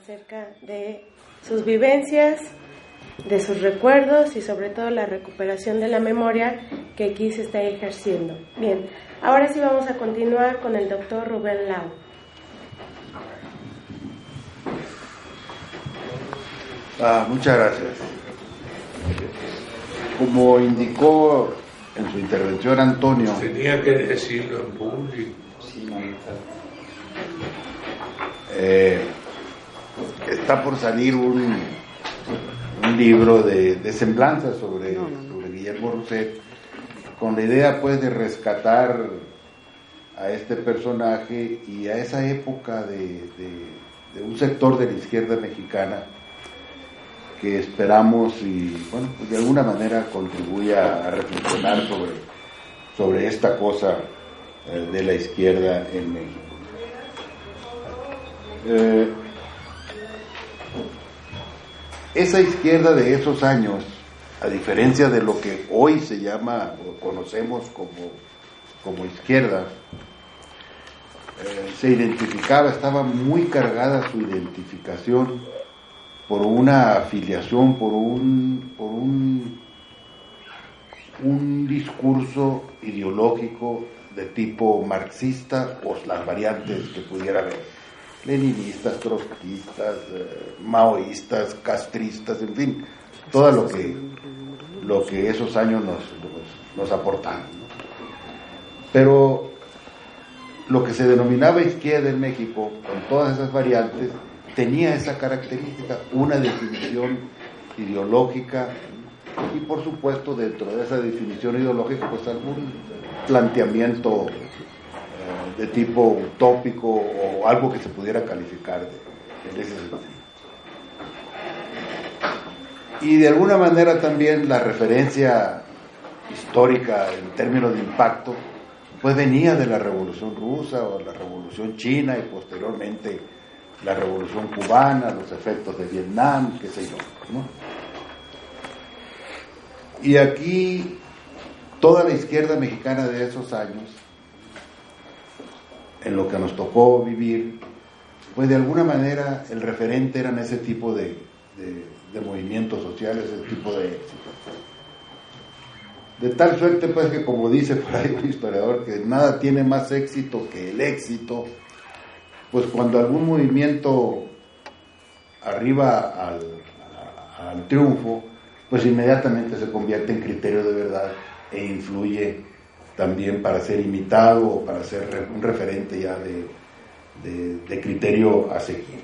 acerca de sus vivencias, de sus recuerdos y sobre todo la recuperación de la memoria que aquí se está ejerciendo. Bien, ahora sí vamos a continuar con el doctor Rubén Lau. Ah, muchas gracias. Como indicó en su intervención Antonio. Tenía que decirlo en público. Eh, está por salir un, un libro de, de semblanza sobre, sobre Guillermo Rousset, con la idea pues de rescatar a este personaje y a esa época de, de, de un sector de la izquierda mexicana que esperamos y bueno, pues de alguna manera contribuya a reflexionar sobre, sobre esta cosa eh, de la izquierda en México. Eh, esa izquierda de esos años, a diferencia de lo que hoy se llama o conocemos como, como izquierda, eh, se identificaba, estaba muy cargada su identificación por una afiliación, por un, por un, un discurso ideológico de tipo marxista o las variantes que pudiera haber, leninistas, trotskistas, eh, maoístas, castristas, en fin, todo lo que, lo que esos años nos, nos, aportaron. Pero lo que se denominaba izquierda en México, con todas esas variantes, tenía esa característica, una definición ideológica y por supuesto dentro de esa definición ideológica pues algún planteamiento de tipo utópico o algo que se pudiera calificar de, en ese sentido. Y de alguna manera también la referencia histórica en términos de impacto pues venía de la revolución rusa o la revolución china y posteriormente la revolución cubana, los efectos de Vietnam, qué sé yo. ¿no? Y aquí toda la izquierda mexicana de esos años, en lo que nos tocó vivir, pues de alguna manera el referente eran ese tipo de, movimientos sociales, ese tipo de éxito. De tal suerte, pues, que como dice por ahí un historiador, que nada tiene más éxito que el éxito, pues cuando algún movimiento arriba al, triunfo, pues inmediatamente se convierte en criterio de verdad e influye también para ser imitado o para ser un referente ya de, de, criterio a seguir.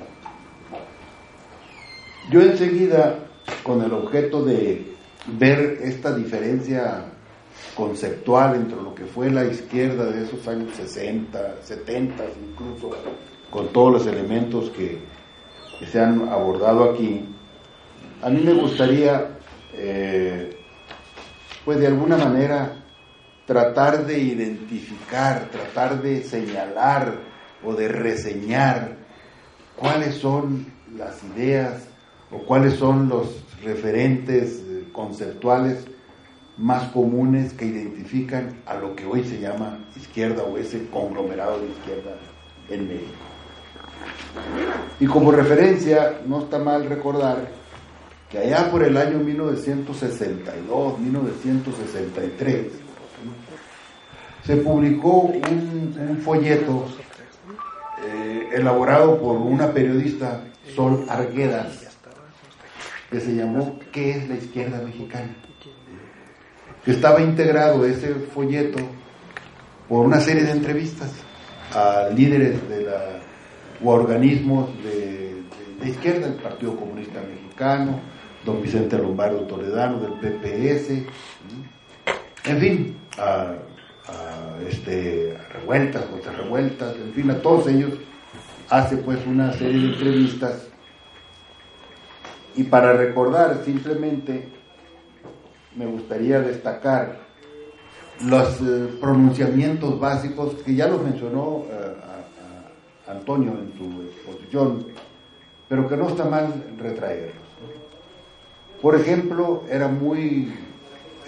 Yo enseguida, con el objeto de ver esta diferencia conceptual entre lo que fue la izquierda de esos años 60, 70, incluso con todos los elementos que, que se han abordado aquí, a mí me gustaría, eh, pues de alguna manera, tratar de identificar, tratar de señalar o de reseñar cuáles son las ideas o cuáles son los referentes conceptuales más comunes que identifican a lo que hoy se llama izquierda o ese conglomerado de izquierda en México. Y como referencia, no está mal recordar que allá por el año 1962, 1963, se publicó un, folleto eh, elaborado por una periodista, Sol Arguedas, que se llamó ¿Qué es la izquierda mexicana? que estaba integrado ese folleto por una serie de entrevistas a líderes de la, o organismos de, de, de, izquierda, el Partido Comunista Mexicano, don Vicente Lombardo Toledano del PPS, en fin, a, a este, a revueltas, en fin, a todos ellos hace pues una serie de entrevistas y para recordar simplemente me gustaría destacar los eh, pronunciamientos básicos que ya los mencionó eh, Antonio en su exposición, pero que no está mal retraerlos. Por ejemplo, era muy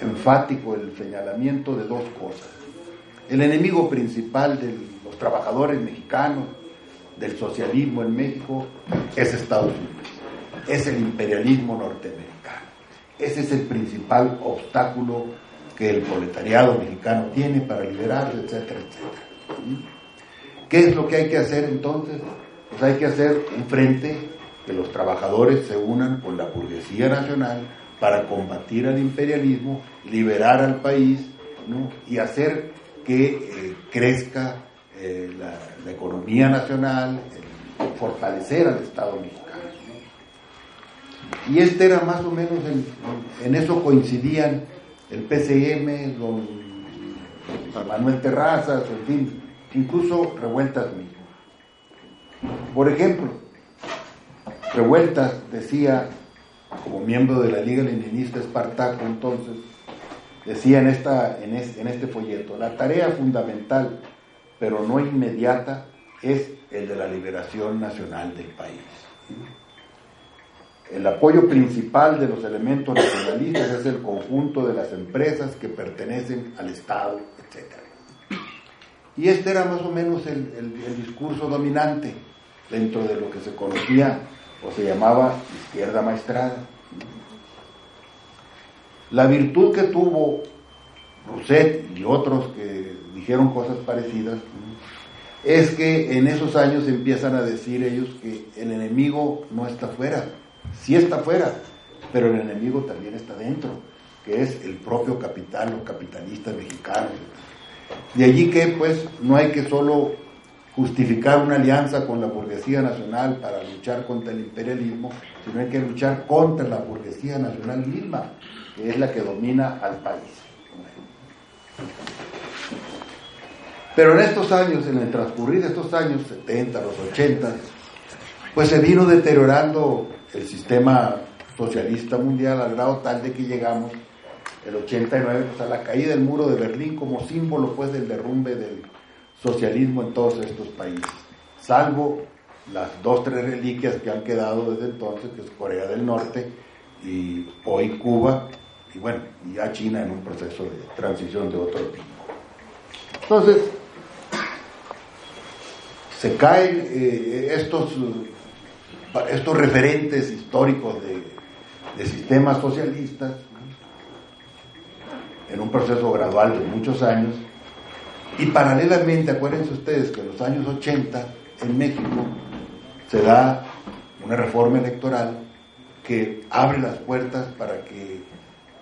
enfático el señalamiento de dos cosas. El enemigo principal de los trabajadores mexicanos del socialismo en México es Estados Unidos, es el imperialismo norteamericano. Ese es el principal obstáculo que el proletariado mexicano tiene para liberarse, etcétera, etcétera. ¿Qué es lo que hay que hacer entonces? Pues hay que hacer un frente que los trabajadores se unan con la burguesía nacional para combatir al imperialismo, liberar al país y hacer que eh, crezca eh, la, economía nacional, fortalecer al Estado mexicano. Y este era más o menos, en, eso coincidían el PCM, don Manuel Terrazas, en fin, incluso Revueltas mismo. Por ejemplo, Revueltas decía, como miembro de la Liga Leninista Espartaco entonces, decía en, esta, en, en este folleto, la tarea fundamental, pero no inmediata, es el de la liberación nacional del país. El apoyo principal de los elementos nacionalistas es el conjunto de las empresas que pertenecen al Estado, etc. Y este era más o menos el, el discurso dominante dentro de lo que se conocía o se llamaba izquierda maestrada. La virtud que tuvo Rousset y otros que dijeron cosas parecidas es que en esos años empiezan a decir ellos que el enemigo no está fuera, sí está fuera, pero el enemigo también está dentro, que es el propio capital, los capitalistas mexicanos. De allí que pues no hay que solo justificar una alianza con la burguesía nacional para luchar contra el imperialismo, sino hay que luchar contra la burguesía nacional misma, que es la que domina al país. Pero en estos años, en el transcurrir de estos años, 70, los 80, pues se vino deteriorando el sistema socialista mundial al grado tal de que llegamos el 89 pues, a la caída del muro de Berlín como símbolo pues del derrumbe del socialismo en todos estos países, salvo las dos, tres reliquias que han quedado desde entonces, que es Corea del Norte y hoy Cuba, y bueno, ya China en un proceso de transición de otro tipo. Entonces, se caen eh, estos, estos referentes históricos de, de sistemas socialistas en un proceso gradual de muchos años, y paralelamente, acuérdense ustedes que en los años 80 en México se da una reforma electoral que abre las puertas para que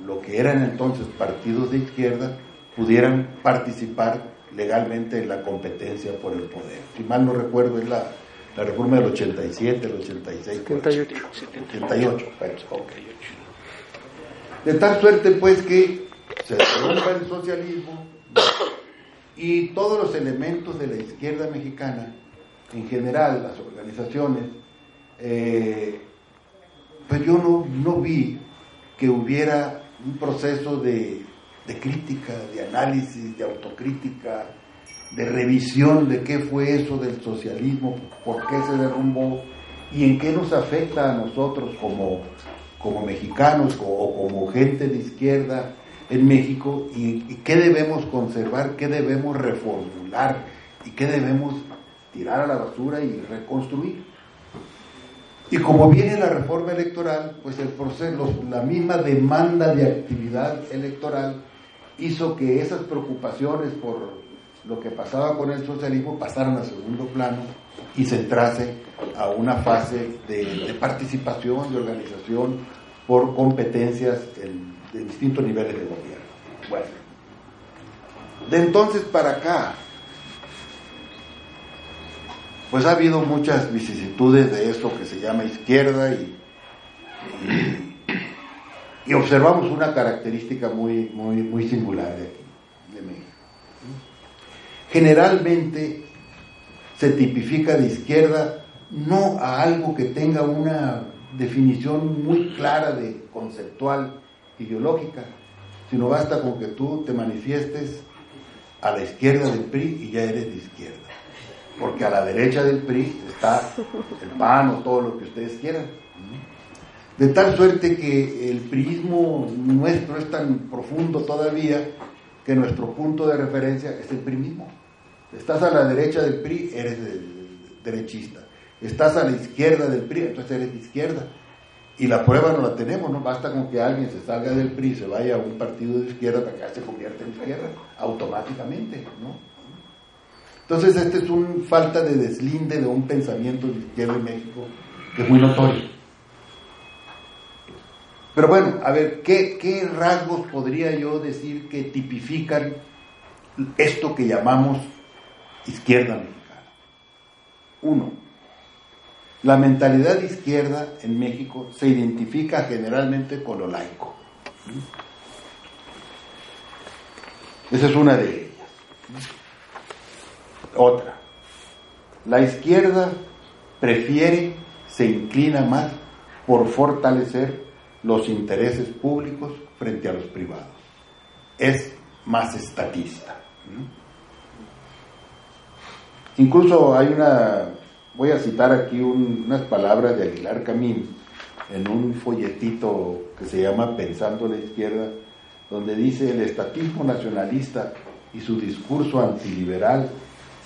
lo que eran entonces partidos de izquierda pudieran participar legalmente en la competencia por el poder. Si mal no recuerdo, es la, reforma del 87, el 86. 78. 78, De tal suerte, pues, que se rompa el socialismo y todos los elementos de la izquierda mexicana, en general, las organizaciones, eh, pues yo no, no vi que hubiera un proceso de, de crítica, de análisis, de autocrítica, de revisión de qué fue eso del socialismo, por qué se derrumbó y en qué nos afecta a nosotros como, como mexicanos o como gente de izquierda en México y, qué debemos conservar, qué debemos reformular y qué debemos tirar a la basura y reconstruir. Y como viene la reforma electoral, pues el proceso, la misma demanda de actividad electoral hizo que esas preocupaciones por lo que pasaba con el socialismo pasaran a segundo plano y se entrase a una fase de, participación, de organización por competencias de distintos niveles de gobierno. Bueno, de entonces para acá, pues ha habido muchas vicisitudes de eso que se llama izquierda y, y, observamos una característica muy, muy, muy singular de aquí, de México. Generalmente se tipifica de izquierda no a algo que tenga una definición muy clara de conceptual ideológica, sino basta con que tú te manifiestes a la izquierda del PRI y ya eres de izquierda. Porque a la derecha del PRI está el PAN o todo lo que ustedes quieran. De tal suerte que el priismo nuestro es tan profundo todavía que nuestro punto de referencia es el PRI mismo. Estás a la derecha del PRI, eres de, derechista. Estás a la izquierda del PRI, entonces eres de izquierda. Y la prueba no la tenemos, no basta con que alguien se salga del PRI, se vaya a un partido de izquierda para que se convierta en izquierda, automáticamente, ¿no? Entonces, esta es una falta de deslinde de un pensamiento de izquierda en México que es muy notorio. Pero bueno, a ver, ¿qué, ¿qué rasgos podría yo decir que tipifican esto que llamamos izquierda mexicana? Uno, la mentalidad de izquierda en México se identifica generalmente con lo laico. Esa es una de ellas. Otra, la izquierda prefiere, se inclina más por fortalecer los intereses públicos frente a los privados. Es más estatista. Incluso hay una, voy a citar aquí unas palabras de Aguilar Camín en un folletito que se llama Pensando la izquierda, donde dice el estatismo nacionalista y su discurso antiliberal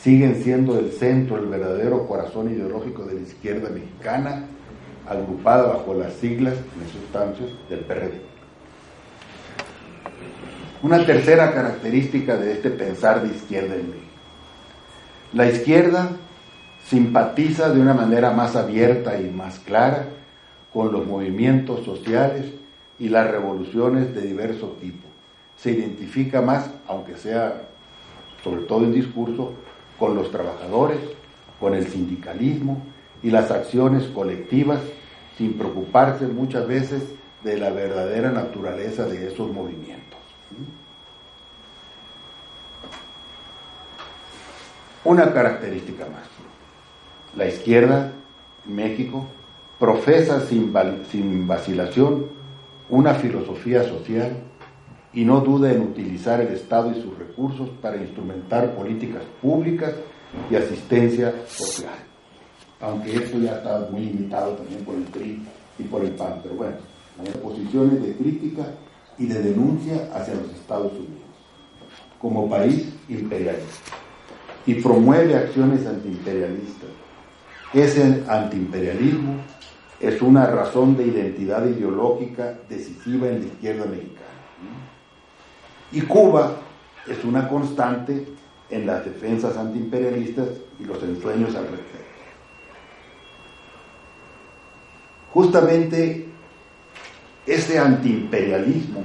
siguen siendo el centro, el verdadero corazón ideológico de la izquierda mexicana, agrupada bajo las siglas, en sustancias, del PRD. Una tercera característica de este pensar de izquierda en México. La izquierda simpatiza de una manera más abierta y más clara con los movimientos sociales y las revoluciones de diverso tipo. Se identifica más, aunque sea sobre todo en discurso, con los trabajadores, con el sindicalismo y las acciones colectivas, sin preocuparse muchas veces de la verdadera naturaleza de esos movimientos. Una característica más. La izquierda, México, profesa sin, sin vacilación una filosofía social y no duda en utilizar el Estado y sus recursos para instrumentar políticas públicas y asistencia social. Aunque esto ya está muy limitado también por el PRI y por el PAN, pero bueno, hay posiciones de crítica y de denuncia hacia los Estados Unidos como país imperialista y promueve acciones antiimperialistas. Ese antiimperialismo es una razón de identidad ideológica decisiva en la izquierda mexicana. Y Cuba es una constante en las defensas antiimperialistas y los ensueños al respecto. Justamente ese antiimperialismo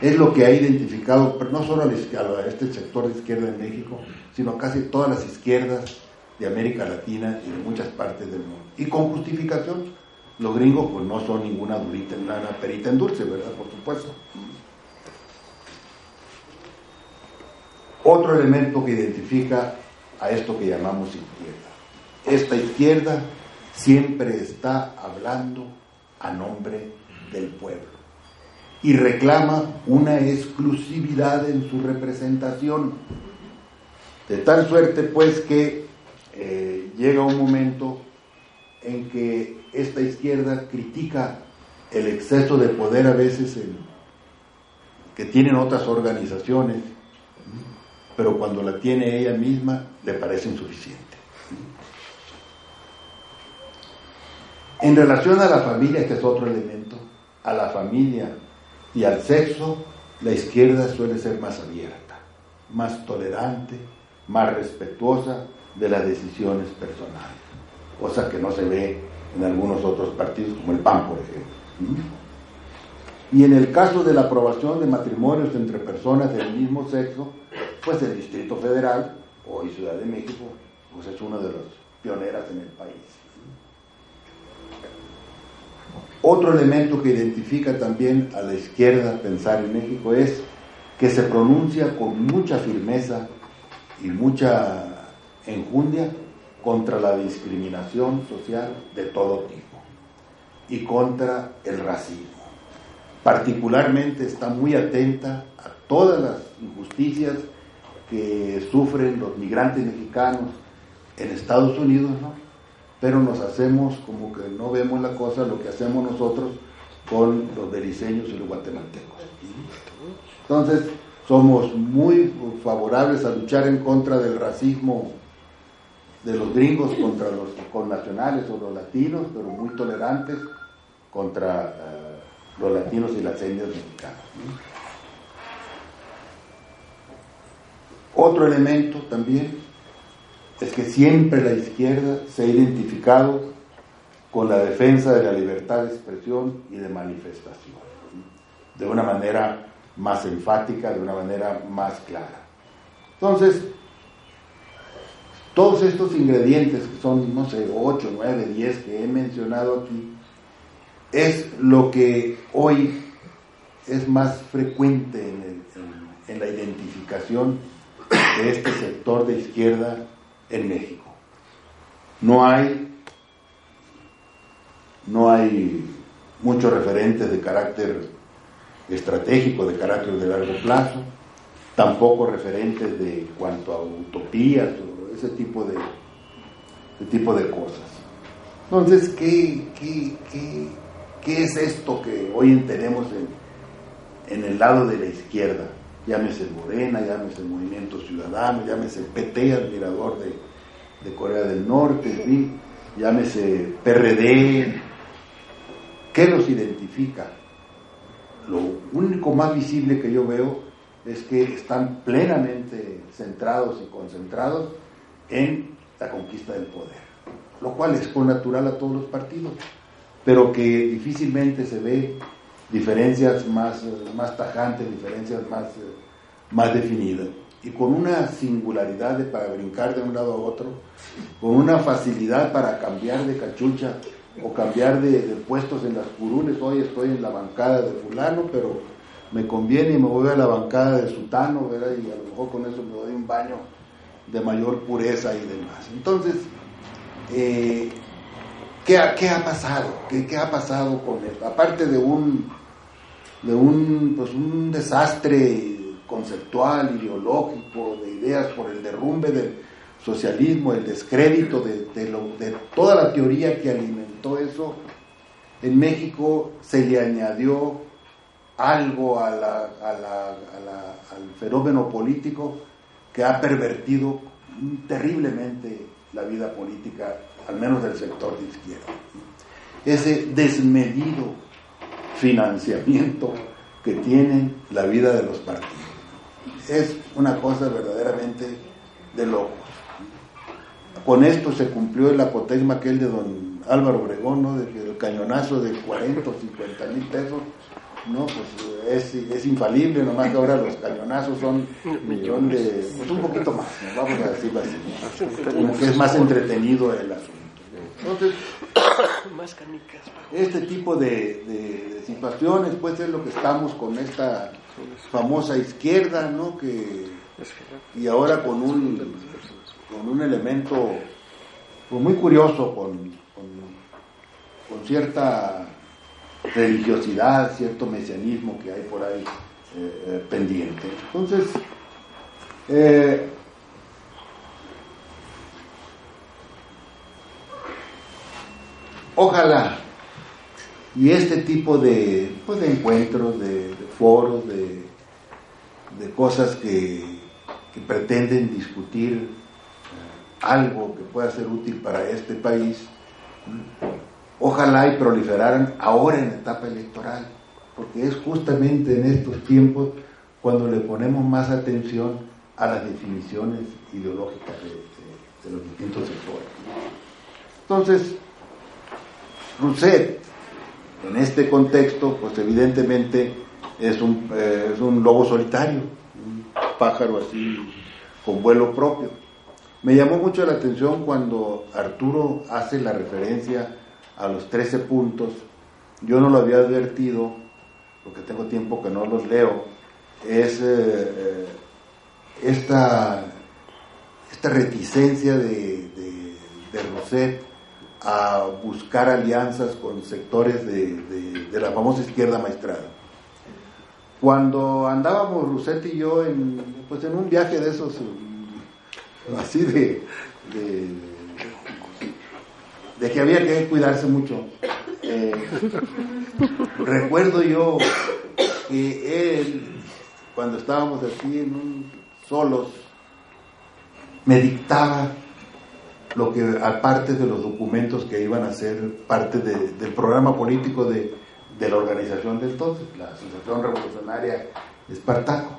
es lo que ha identificado no solo a este sector de izquierda en México, sino casi todas las izquierdas de América Latina y de muchas partes del mundo. Y con justificación, los gringos pues no son ninguna durita, nada perita en dulce, ¿verdad? Por supuesto. Otro elemento que identifica a esto que llamamos izquierda. Esta izquierda siempre está hablando a nombre del pueblo y reclama una exclusividad en su representación. De tal suerte pues que eh, llega un momento en que esta izquierda critica el exceso de poder a veces que tienen otras organizaciones pero cuando la tiene ella misma le parece insuficiente. En relación a la familia, que es otro elemento, a la familia y al sexo, la izquierda suele ser más abierta, más tolerante, más respetuosa de las decisiones personales, cosa que no se ve en algunos otros partidos como el PAN, por ejemplo. Y en el caso de la aprobación de matrimonios entre personas del mismo sexo, pues el Distrito Federal, hoy Ciudad de México, pues es una de las pioneras en el país. Otro elemento que identifica también a la izquierda pensar en México es que se pronuncia con mucha firmeza y mucha enjundia contra la discriminación social de todo tipo y contra el racismo. Particularmente está muy atenta a todas las injusticias que sufren los migrantes mexicanos en Estados Unidos, ¿no? Pero nos hacemos como que no vemos la cosa, lo que hacemos nosotros con los beliceños y los guatemaltecos. Entonces, somos muy favorables a luchar en contra del racismo de los gringos contra los connacionales o los latinos, pero muy tolerantes contra eh, los latinos y las etnias mexicanas. Otro elemento también es que siempre la izquierda se ha identificado con la defensa de la libertad de expresión y de manifestación, de una manera más enfática, de una manera más clara. Entonces, todos estos ingredientes, que son, no sé, 8, 9, 10 que he mencionado aquí, es lo que hoy es más frecuente en, la identificación de este sector de izquierda en México. No hay, no hay muchos referentes de carácter estratégico, de carácter de largo plazo, tampoco referentes de cuanto a utopías o ese tipo de, tipo de cosas. Entonces, ¿qué, qué, qué, qué es esto que hoy tenemos en, el lado de la izquierda? llámese Morena, llámese Movimiento Ciudadano, llámese PT, admirador de, Corea del Norte, llámese PRD. ¿Qué los identifica? Lo único más visible que yo veo es que están plenamente centrados y concentrados en la conquista del poder, lo cual es natural a todos los partidos, pero que difícilmente se ve diferencias más, más tajantes, diferencias más, más definidas. Y con una singularidad de, para brincar de un lado a otro, con una facilidad para cambiar de cachucha o cambiar de, puestos en las curules. Hoy estoy en la bancada de fulano, pero me conviene y me voy a la bancada de sutano, ¿verdad? y a lo mejor con eso me doy un baño de mayor pureza y demás. Entonces, eh, ¿qué, ¿qué, ha pasado? ¿Qué, ¿Qué, ha pasado con esto? Aparte de un de un, pues un desastre conceptual, ideológico, de ideas por el derrumbe del socialismo, el descrédito de, de, toda la teoría que alimentó eso, en México se le añadió algo a la, al fenómeno político que ha pervertido terriblemente la vida política, al menos del sector de izquierda. Ese desmedido financiamiento que tienen la vida de los partidos. Es una cosa verdaderamente de locos. Con esto se cumplió el apotegma aquel de don Álvaro Obregón, ¿no? el cañonazo de 40 o 50 mil pesos, ¿no? pues es, infalible, nomás que ahora los cañonazos son millón de, pues un poquito más, vamos a decirlo así, como que es más entretenido el asunto. Entonces, este tipo de, situaciones, pues es lo que estamos con esta famosa izquierda, ¿no? Que, y ahora con un, con un elemento pues, muy curioso, con, con, cierta religiosidad, cierto mesianismo que hay por ahí eh, eh, pendiente. Entonces, eh, Ojalá. Y este tipo de, pues, de encuentros, de, foros, de, de cosas que, que, pretenden discutir algo que pueda ser útil para este país, ojalá y proliferaran ahora en la etapa electoral, porque es justamente en estos tiempos cuando le ponemos más atención a las definiciones ideológicas de, los distintos sectores. Entonces, Rousset, en este contexto, pues evidentemente es un, eh, es un lobo solitario, un pájaro así con vuelo propio. Me llamó mucho la atención cuando Arturo hace la referencia a los 13 puntos. Yo no lo había advertido, porque tengo tiempo que no los leo. Es eh, eh, esta, esta reticencia de, de, de Rousset a buscar alianzas con sectores de, la famosa izquierda maestrada. Cuando andábamos Rousset y yo en, pues en un viaje de esos, así de, de, que había que cuidarse mucho, eh, recuerdo yo que él, cuando estábamos así en un, solos, me dictaba lo que aparte de los documentos que iban a ser parte del programa político de, de la organización de entonces, la Asociación Revolucionaria Espartaco.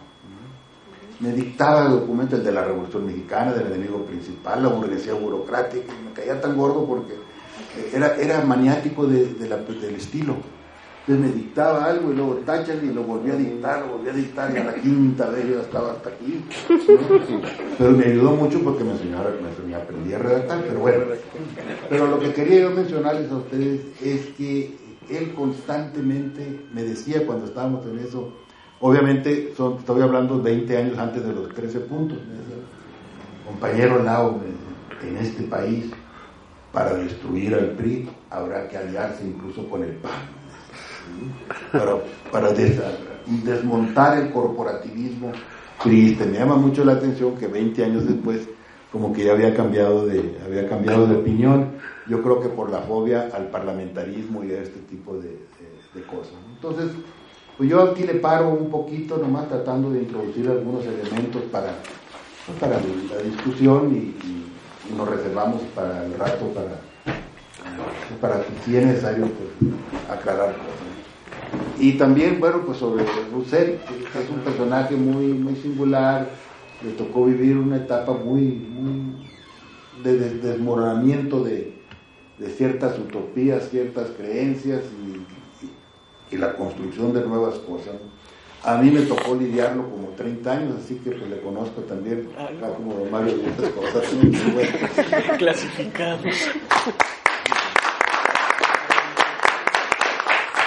Me dictaba el documento el de la Revolución Mexicana, del enemigo principal, la burguesía burocrática, y me caía tan gordo porque era, era maniático de, del estilo. Entonces me dictaba algo y luego táchale y lo volví a dictar, lo volví a dictar y a la quinta vez yo estaba hasta aquí. Pero me ayudó mucho porque me enseñó, me aprendí a redactar, pero bueno. Pero lo que quería yo mencionarles a ustedes es que él constantemente me decía cuando estábamos en eso, obviamente estoy hablando 20 años antes de los 13 puntos, compañero Lao, en este país, para destruir al PRI habrá que aliarse incluso con el PAN para, para desmontar el corporativismo triste. Me llama mucho la atención que 20 años después como que ya había cambiado de, había cambiado de opinión, yo creo que por la fobia al parlamentarismo y a este tipo de, cosas. Entonces, pues yo aquí le paro un poquito, nomás tratando de introducir algunos elementos para, pues, para la discusión y, nos reservamos para el rato para, para si es necesario pues, aclarar cosas. Y también, bueno, pues sobre que es un personaje muy, muy singular, le tocó vivir una etapa muy, de, desmoronamiento de, ciertas utopías, ciertas creencias y, la construcción de nuevas cosas. A mí me tocó lidiarlo como 30 años, así que pues le conozco también, como Mario, muchas cosas. Clasificados.